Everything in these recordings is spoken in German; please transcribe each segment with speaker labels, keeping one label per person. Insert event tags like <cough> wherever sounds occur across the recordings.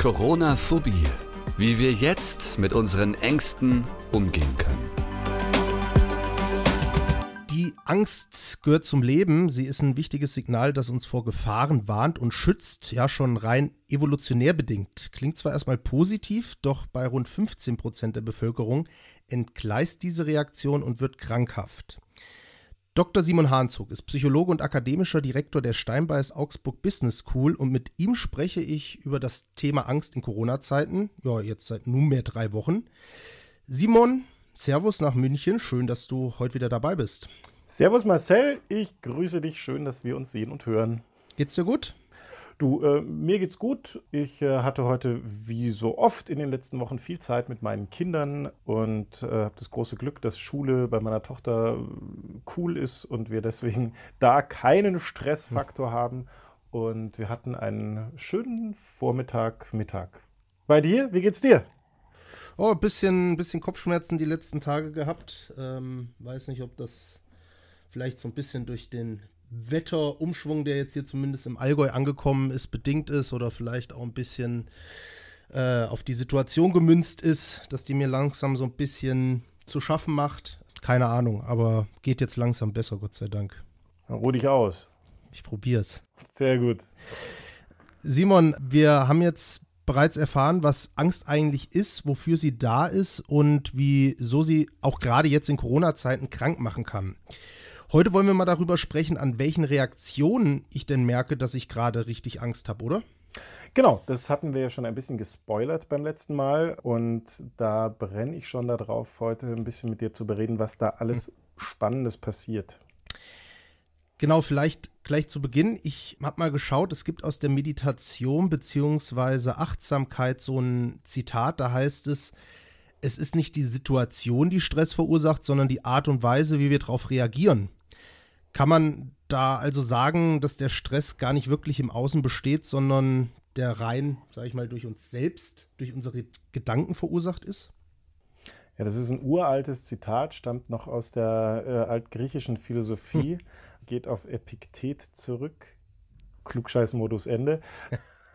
Speaker 1: Corona-Phobie. Wie wir jetzt mit unseren Ängsten umgehen können.
Speaker 2: Die Angst gehört zum Leben. Sie ist ein wichtiges Signal, das uns vor Gefahren warnt und schützt, ja schon rein evolutionär bedingt. Klingt zwar erstmal positiv, doch bei rund 15 Prozent der Bevölkerung entgleist diese Reaktion und wird krankhaft. Dr. Simon Hahnzug ist Psychologe und akademischer Direktor der Steinbeis Augsburg Business School und mit ihm spreche ich über das Thema Angst in Corona-Zeiten, ja, jetzt seit nunmehr drei Wochen. Simon, Servus nach München, schön, dass du heute wieder dabei bist.
Speaker 3: Servus Marcel, ich grüße dich, schön, dass wir uns sehen und hören.
Speaker 2: Geht's dir gut?
Speaker 3: Du, äh, mir geht's gut. Ich äh, hatte heute, wie so oft in den letzten Wochen, viel Zeit mit meinen Kindern und äh, habe das große Glück, dass Schule bei meiner Tochter äh, cool ist und wir deswegen <laughs> da keinen Stressfaktor hm. haben. Und wir hatten einen schönen Vormittag, Mittag. Bei dir, wie geht's dir?
Speaker 2: Oh, ein bisschen, bisschen Kopfschmerzen die letzten Tage gehabt. Ähm, weiß nicht, ob das vielleicht so ein bisschen durch den Wetterumschwung, der jetzt hier zumindest im Allgäu angekommen ist, bedingt ist oder vielleicht auch ein bisschen äh, auf die Situation gemünzt ist, dass die mir langsam so ein bisschen zu schaffen macht. Keine Ahnung, aber geht jetzt langsam besser, Gott sei Dank.
Speaker 3: Dann ruh dich aus.
Speaker 2: Ich probier's.
Speaker 3: Sehr gut.
Speaker 2: Simon, wir haben jetzt bereits erfahren, was Angst eigentlich ist, wofür sie da ist und wieso sie auch gerade jetzt in Corona-Zeiten krank machen kann. Heute wollen wir mal darüber sprechen, an welchen Reaktionen ich denn merke, dass ich gerade richtig Angst habe, oder?
Speaker 3: Genau, das hatten wir ja schon ein bisschen gespoilert beim letzten Mal und da brenne ich schon darauf, heute ein bisschen mit dir zu bereden, was da alles hm. Spannendes passiert.
Speaker 2: Genau, vielleicht gleich zu Beginn. Ich habe mal geschaut, es gibt aus der Meditation bzw. Achtsamkeit so ein Zitat, da heißt es, es ist nicht die Situation, die Stress verursacht, sondern die Art und Weise, wie wir darauf reagieren. Kann man da also sagen, dass der Stress gar nicht wirklich im Außen besteht, sondern der rein, sage ich mal, durch uns selbst, durch unsere Gedanken verursacht ist?
Speaker 3: Ja, das ist ein uraltes Zitat, stammt noch aus der äh, altgriechischen Philosophie, hm. geht auf Epiktet zurück. Klugscheißmodus Ende.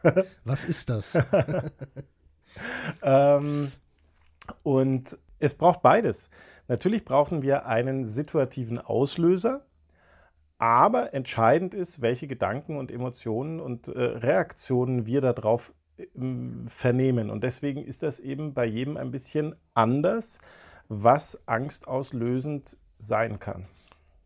Speaker 3: <laughs>
Speaker 2: Was ist das? <laughs>
Speaker 3: ähm, und es braucht beides. Natürlich brauchen wir einen situativen Auslöser, aber entscheidend ist, welche Gedanken und Emotionen und äh, Reaktionen wir darauf äh, vernehmen. Und deswegen ist das eben bei jedem ein bisschen anders, was angstauslösend sein kann.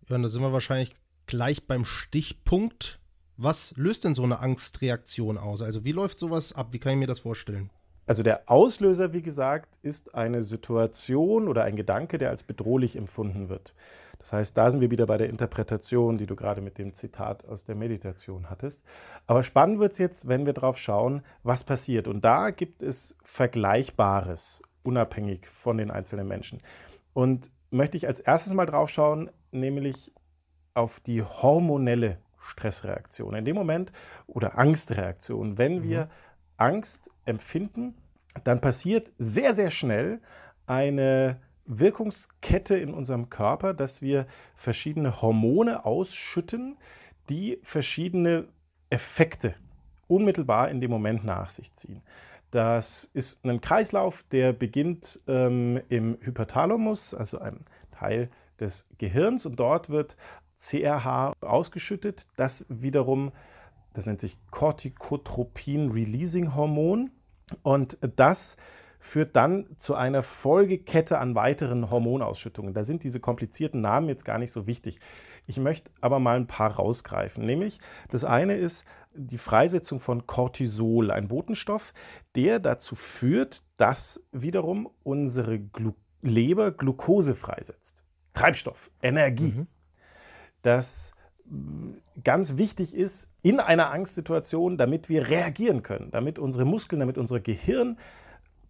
Speaker 2: Ja, und da sind wir wahrscheinlich gleich beim Stichpunkt. Was löst denn so eine Angstreaktion aus? Also wie läuft sowas ab? Wie kann ich mir das vorstellen?
Speaker 3: Also der Auslöser, wie gesagt, ist eine Situation oder ein Gedanke, der als bedrohlich empfunden wird. Das heißt, da sind wir wieder bei der Interpretation, die du gerade mit dem Zitat aus der Meditation hattest. Aber spannend wird es jetzt, wenn wir drauf schauen, was passiert. Und da gibt es Vergleichbares, unabhängig von den einzelnen Menschen. Und möchte ich als erstes mal drauf schauen, nämlich auf die hormonelle Stressreaktion. In dem Moment oder Angstreaktion, wenn mhm. wir Angst empfinden, dann passiert sehr, sehr schnell eine Wirkungskette in unserem Körper, dass wir verschiedene Hormone ausschütten, die verschiedene Effekte unmittelbar in dem Moment nach sich ziehen. Das ist ein Kreislauf, der beginnt ähm, im Hypothalamus, also einem Teil des Gehirns, und dort wird CRH ausgeschüttet, das wiederum, das nennt sich Corticotropin-Releasing-Hormon, und das führt dann zu einer Folgekette an weiteren Hormonausschüttungen. Da sind diese komplizierten Namen jetzt gar nicht so wichtig. Ich möchte aber mal ein paar rausgreifen. Nämlich, das eine ist die Freisetzung von Cortisol, ein Botenstoff, der dazu führt, dass wiederum unsere Glu Leber Glucose freisetzt. Treibstoff, Energie. Mhm. Das ganz wichtig ist in einer Angstsituation, damit wir reagieren können, damit unsere Muskeln, damit unser Gehirn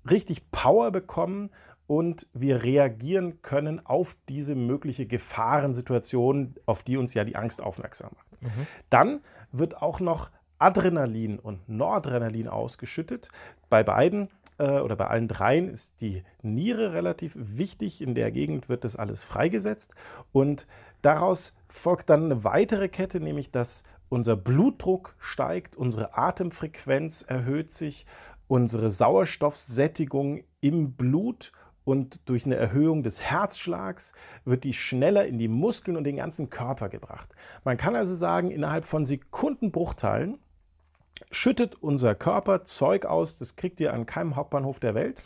Speaker 3: richtig Power bekommen und wir reagieren können auf diese mögliche Gefahrensituation, auf die uns ja die Angst aufmerksam macht. Mhm. Dann wird auch noch Adrenalin und Noradrenalin ausgeschüttet. Bei beiden äh, oder bei allen dreien ist die Niere relativ wichtig. In der Gegend wird das alles freigesetzt und daraus folgt dann eine weitere Kette, nämlich dass unser Blutdruck steigt, unsere Atemfrequenz erhöht sich unsere Sauerstoffsättigung im Blut und durch eine Erhöhung des Herzschlags wird die schneller in die Muskeln und den ganzen Körper gebracht. Man kann also sagen, innerhalb von Sekundenbruchteilen schüttet unser Körper Zeug aus, das kriegt ihr an keinem Hauptbahnhof der Welt.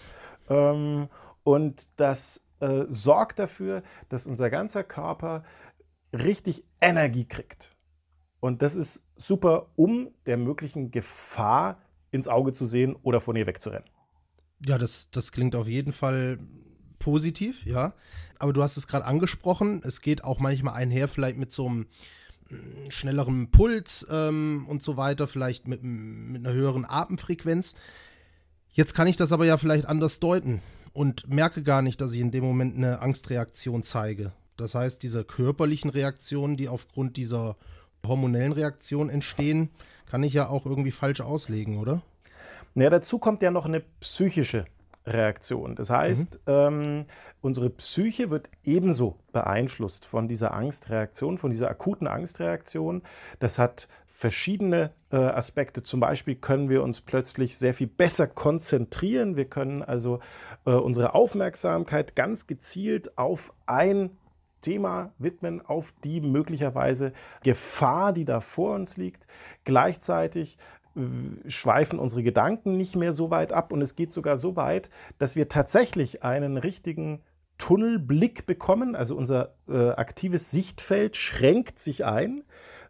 Speaker 3: Ähm, und das äh, sorgt dafür, dass unser ganzer Körper richtig Energie kriegt. Und das ist super, um der möglichen Gefahr ins Auge zu sehen oder von ihr wegzurennen.
Speaker 2: Ja, das, das klingt auf jeden Fall positiv, ja. Aber du hast es gerade angesprochen, es geht auch manchmal einher, vielleicht mit so einem mm, schnelleren Puls ähm, und so weiter, vielleicht mit, mit einer höheren Atemfrequenz. Jetzt kann ich das aber ja vielleicht anders deuten und merke gar nicht, dass ich in dem Moment eine Angstreaktion zeige. Das heißt, diese körperlichen Reaktionen, die aufgrund dieser hormonellen Reaktion entstehen, kann ich ja auch irgendwie falsch auslegen, oder?
Speaker 3: Ja, dazu kommt ja noch eine psychische Reaktion. Das heißt, mhm. ähm, unsere Psyche wird ebenso beeinflusst von dieser Angstreaktion, von dieser akuten Angstreaktion. Das hat verschiedene äh, Aspekte. Zum Beispiel können wir uns plötzlich sehr viel besser konzentrieren. Wir können also äh, unsere Aufmerksamkeit ganz gezielt auf ein Thema widmen, auf die möglicherweise Gefahr, die da vor uns liegt. Gleichzeitig schweifen unsere Gedanken nicht mehr so weit ab und es geht sogar so weit, dass wir tatsächlich einen richtigen Tunnelblick bekommen. Also unser äh, aktives Sichtfeld schränkt sich ein.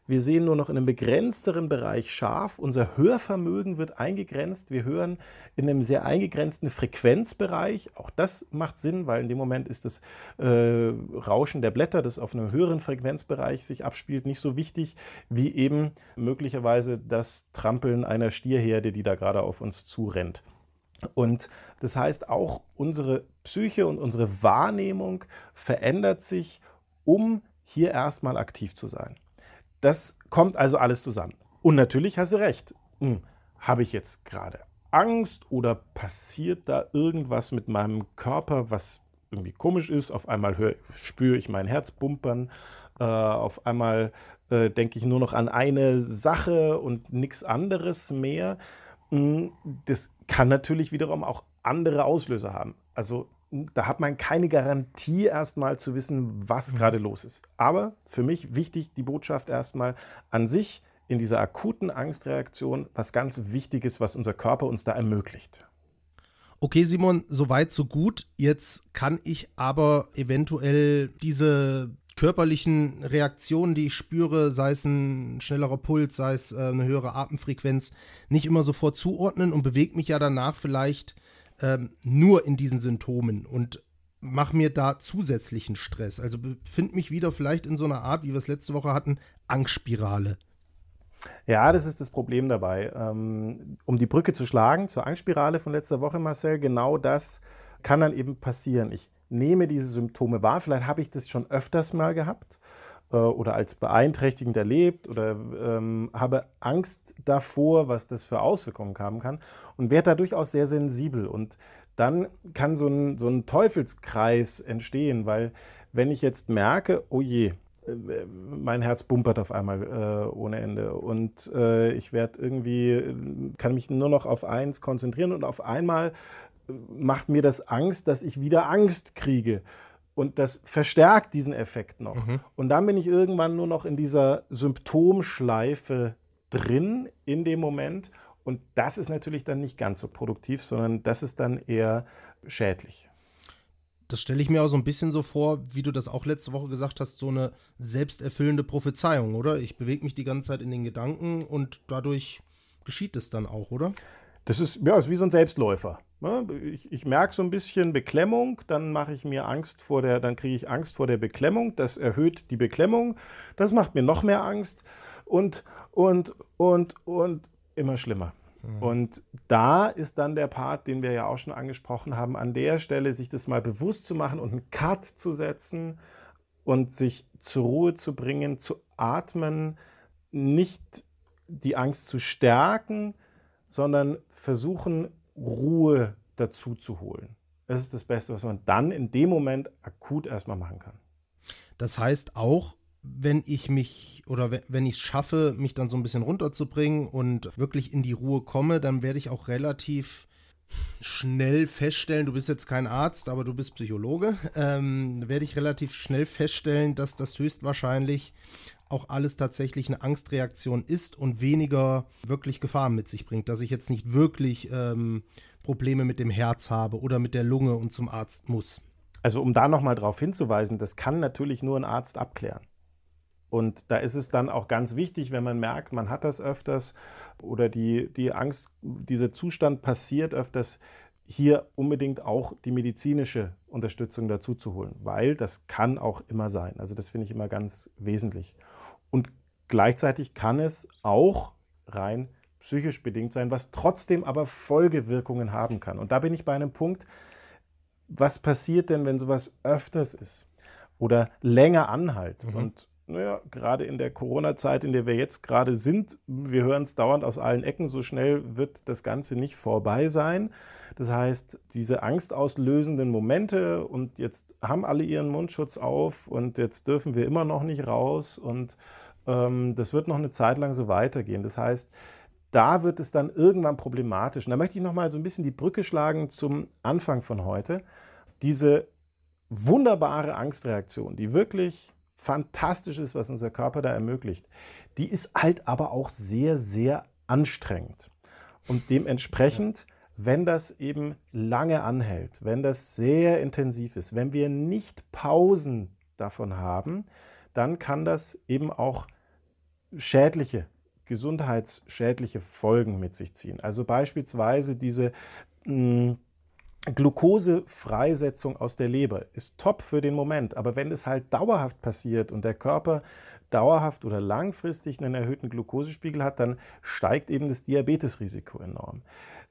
Speaker 3: Wir sehen nur noch in einem begrenzteren Bereich scharf. Unser Hörvermögen wird eingegrenzt. Wir hören in einem sehr eingegrenzten Frequenzbereich. Auch das macht Sinn, weil in dem Moment ist das äh, Rauschen der Blätter, das auf einem höheren Frequenzbereich sich abspielt, nicht so wichtig wie eben möglicherweise das Trampeln einer Stierherde, die da gerade auf uns zurennt. Und das heißt, auch unsere Psyche und unsere Wahrnehmung verändert sich, um hier erstmal aktiv zu sein. Das kommt also alles zusammen. Und natürlich hast du recht. Hm, Habe ich jetzt gerade Angst oder passiert da irgendwas mit meinem Körper, was irgendwie komisch ist? Auf einmal spüre ich mein Herz bumpern. Äh, auf einmal äh, denke ich nur noch an eine Sache und nichts anderes mehr. Hm, das kann natürlich wiederum auch andere Auslöser haben. Also da hat man keine Garantie erstmal zu wissen, was mhm. gerade los ist. Aber für mich wichtig die Botschaft erstmal an sich in dieser akuten Angstreaktion was ganz Wichtiges, was unser Körper uns da ermöglicht.
Speaker 2: Okay, Simon, soweit, so gut. Jetzt kann ich aber eventuell diese körperlichen Reaktionen, die ich spüre, sei es ein schnellerer Puls, sei es äh, eine höhere Atemfrequenz, nicht immer sofort zuordnen und bewege mich ja danach vielleicht ähm, nur in diesen Symptomen und mache mir da zusätzlichen Stress. Also befinde mich wieder vielleicht in so einer Art, wie wir es letzte Woche hatten, Angstspirale.
Speaker 3: Ja, das ist das Problem dabei. Ähm, um die Brücke zu schlagen zur Angstspirale von letzter Woche, Marcel, genau das kann dann eben passieren. Ich nehme diese Symptome wahr. Vielleicht habe ich das schon öfters mal gehabt äh, oder als beeinträchtigend erlebt oder ähm, habe Angst davor, was das für Auswirkungen haben kann und werde da durchaus sehr sensibel. Und dann kann so ein, so ein Teufelskreis entstehen, weil wenn ich jetzt merke, oh je, äh, mein Herz bumpert auf einmal äh, ohne Ende und äh, ich werde irgendwie, kann mich nur noch auf eins konzentrieren und auf einmal äh, macht mir das Angst, dass ich wieder Angst kriege. Und das verstärkt diesen Effekt noch. Mhm. Und dann bin ich irgendwann nur noch in dieser Symptomschleife drin in dem Moment. Und das ist natürlich dann nicht ganz so produktiv, sondern das ist dann eher schädlich.
Speaker 2: Das stelle ich mir auch so ein bisschen so vor, wie du das auch letzte Woche gesagt hast, so eine selbsterfüllende Prophezeiung, oder? Ich bewege mich die ganze Zeit in den Gedanken und dadurch geschieht es dann auch, oder?
Speaker 3: Das ist, ja, ist wie so ein Selbstläufer. Ne? Ich, ich merke so ein bisschen Beklemmung, dann mache ich mir Angst vor der, dann kriege ich Angst vor der Beklemmung, das erhöht die Beklemmung, das macht mir noch mehr Angst und, und, und, und immer schlimmer. Mhm. Und da ist dann der Part, den wir ja auch schon angesprochen haben, an der Stelle sich das mal bewusst zu machen und einen Cut zu setzen und sich zur Ruhe zu bringen, zu atmen, nicht die Angst zu stärken, sondern versuchen, Ruhe dazu zu holen. Das ist das Beste, was man dann in dem Moment akut erstmal machen kann.
Speaker 2: Das heißt auch, wenn ich mich oder wenn ich es schaffe, mich dann so ein bisschen runterzubringen und wirklich in die Ruhe komme, dann werde ich auch relativ schnell feststellen, du bist jetzt kein Arzt, aber du bist Psychologe, ähm, werde ich relativ schnell feststellen, dass das höchstwahrscheinlich auch alles tatsächlich eine Angstreaktion ist und weniger wirklich Gefahren mit sich bringt, dass ich jetzt nicht wirklich ähm, Probleme mit dem Herz habe oder mit der Lunge und zum Arzt muss.
Speaker 3: Also um da nochmal darauf hinzuweisen, das kann natürlich nur ein Arzt abklären. Und da ist es dann auch ganz wichtig, wenn man merkt, man hat das öfters oder die, die Angst, dieser Zustand passiert öfters, hier unbedingt auch die medizinische Unterstützung dazu zu holen, weil das kann auch immer sein. Also das finde ich immer ganz wesentlich. Und gleichzeitig kann es auch rein psychisch bedingt sein, was trotzdem aber Folgewirkungen haben kann. Und da bin ich bei einem Punkt, was passiert denn, wenn sowas öfters ist oder länger anhält? Mhm. Und naja, gerade in der Corona-Zeit, in der wir jetzt gerade sind, wir hören es dauernd aus allen Ecken, so schnell wird das Ganze nicht vorbei sein. Das heißt, diese angstauslösenden Momente und jetzt haben alle ihren Mundschutz auf und jetzt dürfen wir immer noch nicht raus und das wird noch eine Zeit lang so weitergehen. Das heißt, da wird es dann irgendwann problematisch. Und da möchte ich noch mal so ein bisschen die Brücke schlagen zum Anfang von heute. Diese wunderbare Angstreaktion, die wirklich fantastisch ist, was unser Körper da ermöglicht, die ist halt aber auch sehr, sehr anstrengend. Und dementsprechend, wenn das eben lange anhält, wenn das sehr intensiv ist, wenn wir nicht Pausen davon haben, dann kann das eben auch schädliche, gesundheitsschädliche Folgen mit sich ziehen. Also beispielsweise diese mh, hm, Glukosefreisetzung aus der Leber ist top für den Moment, aber wenn es halt dauerhaft passiert und der Körper dauerhaft oder langfristig einen erhöhten Glukosespiegel hat, dann steigt eben das Diabetesrisiko enorm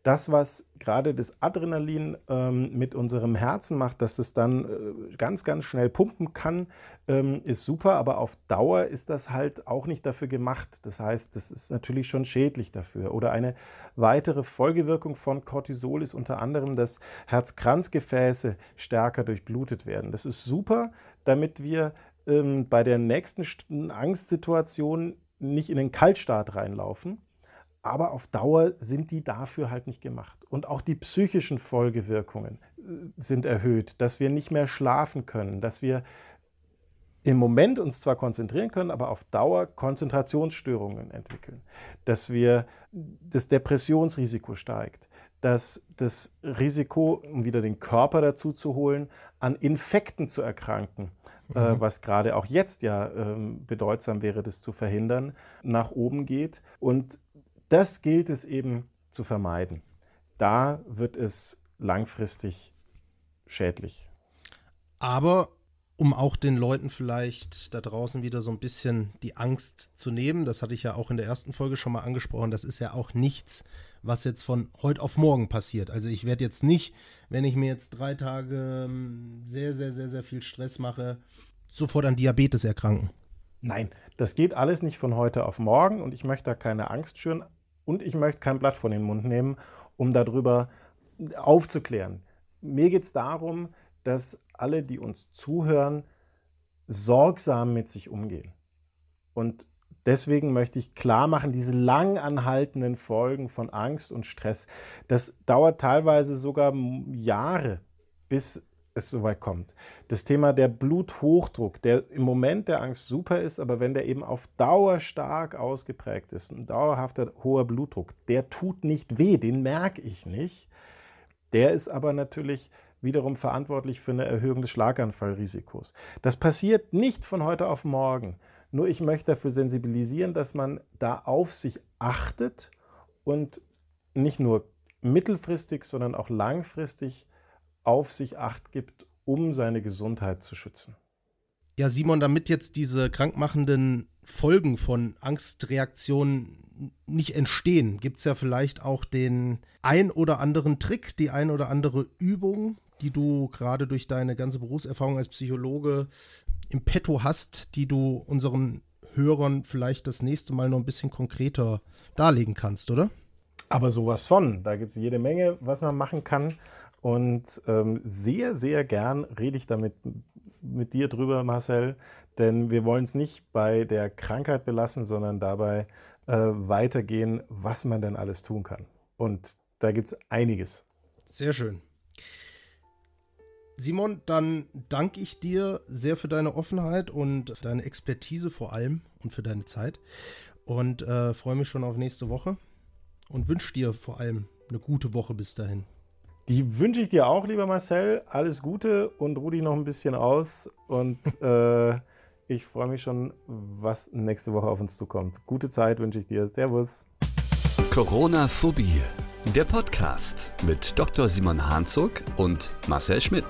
Speaker 3: das, was gerade das Adrenalin ähm, mit unserem Herzen macht, dass es dann äh, ganz, ganz schnell pumpen kann, ähm, ist super, aber auf Dauer ist das halt auch nicht dafür gemacht. Das heißt, das ist natürlich schon schädlich dafür. Oder eine weitere Folgewirkung von Cortisol ist unter anderem, dass Herzkranzgefäße stärker durchblutet werden. Das ist super, damit wir ähm, bei der nächsten Angstsituation nicht in den Kaltstart reinlaufen aber auf Dauer sind die dafür halt nicht gemacht. Und auch die psychischen Folgewirkungen äh, sind erhöht, dass wir nicht mehr schlafen können, dass wir im Moment uns zwar konzentrieren können, aber auf Dauer Konzentrationsstörungen entwickeln, dass wir das Depressionsrisiko steigt, dass das Risiko, um wieder den Körper dazu zu holen, an Infekten zu erkranken, äh, mhm. äh, was gerade auch jetzt ja äh, bedeutsam wäre, das zu verhindern, nach oben geht. Und das gilt es eben zu vermeiden. Da wird es langfristig schädlich.
Speaker 2: Aber um auch den Leuten vielleicht da draußen wieder so ein bisschen die Angst zu nehmen, das hatte ich ja auch in der ersten Folge schon mal angesprochen, das ist ja auch nichts, was jetzt von heute auf morgen passiert. Also ich werde jetzt nicht, wenn ich mir jetzt drei Tage ähm, sehr, sehr, sehr, sehr viel Stress mache, sofort an Diabetes erkranken.
Speaker 3: Nein, das geht alles nicht von heute auf morgen und ich möchte da keine Angst schüren, und ich möchte kein Blatt von den Mund nehmen, um darüber aufzuklären. Mir geht es darum, dass alle, die uns zuhören, sorgsam mit sich umgehen. Und deswegen möchte ich klar machen, diese lang anhaltenden Folgen von Angst und Stress, das dauert teilweise sogar Jahre, bis es soweit kommt. Das Thema der Bluthochdruck, der im Moment der Angst super ist, aber wenn der eben auf Dauer stark ausgeprägt ist, ein dauerhafter hoher Blutdruck, der tut nicht weh, den merke ich nicht. Der ist aber natürlich wiederum verantwortlich für eine Erhöhung des Schlaganfallrisikos. Das passiert nicht von heute auf morgen. Nur ich möchte dafür sensibilisieren, dass man da auf sich achtet und nicht nur mittelfristig, sondern auch langfristig auf sich acht gibt, um seine Gesundheit zu schützen.
Speaker 2: Ja, Simon, damit jetzt diese krankmachenden Folgen von Angstreaktionen nicht entstehen, gibt es ja vielleicht auch den ein oder anderen Trick, die ein oder andere Übung, die du gerade durch deine ganze Berufserfahrung als Psychologe im Petto hast, die du unseren Hörern vielleicht das nächste Mal noch ein bisschen konkreter darlegen kannst, oder?
Speaker 3: Aber sowas von. Da gibt es jede Menge, was man machen kann. Und ähm, sehr, sehr gern rede ich damit mit dir drüber, Marcel, denn wir wollen es nicht bei der Krankheit belassen, sondern dabei äh, weitergehen, was man denn alles tun kann. Und da gibt es einiges.
Speaker 2: Sehr schön. Simon, dann danke ich dir sehr für deine Offenheit und deine Expertise vor allem und für deine Zeit. Und äh, freue mich schon auf nächste Woche und wünsche dir vor allem eine gute Woche bis dahin.
Speaker 3: Die wünsche ich dir auch, lieber Marcel. Alles Gute und ruh dich noch ein bisschen aus. Und <laughs> äh, ich freue mich schon, was nächste Woche auf uns zukommt. Gute Zeit wünsche ich dir. Servus.
Speaker 1: Corona-Phobie, der Podcast mit Dr. Simon Hanzog und Marcel Schmidt.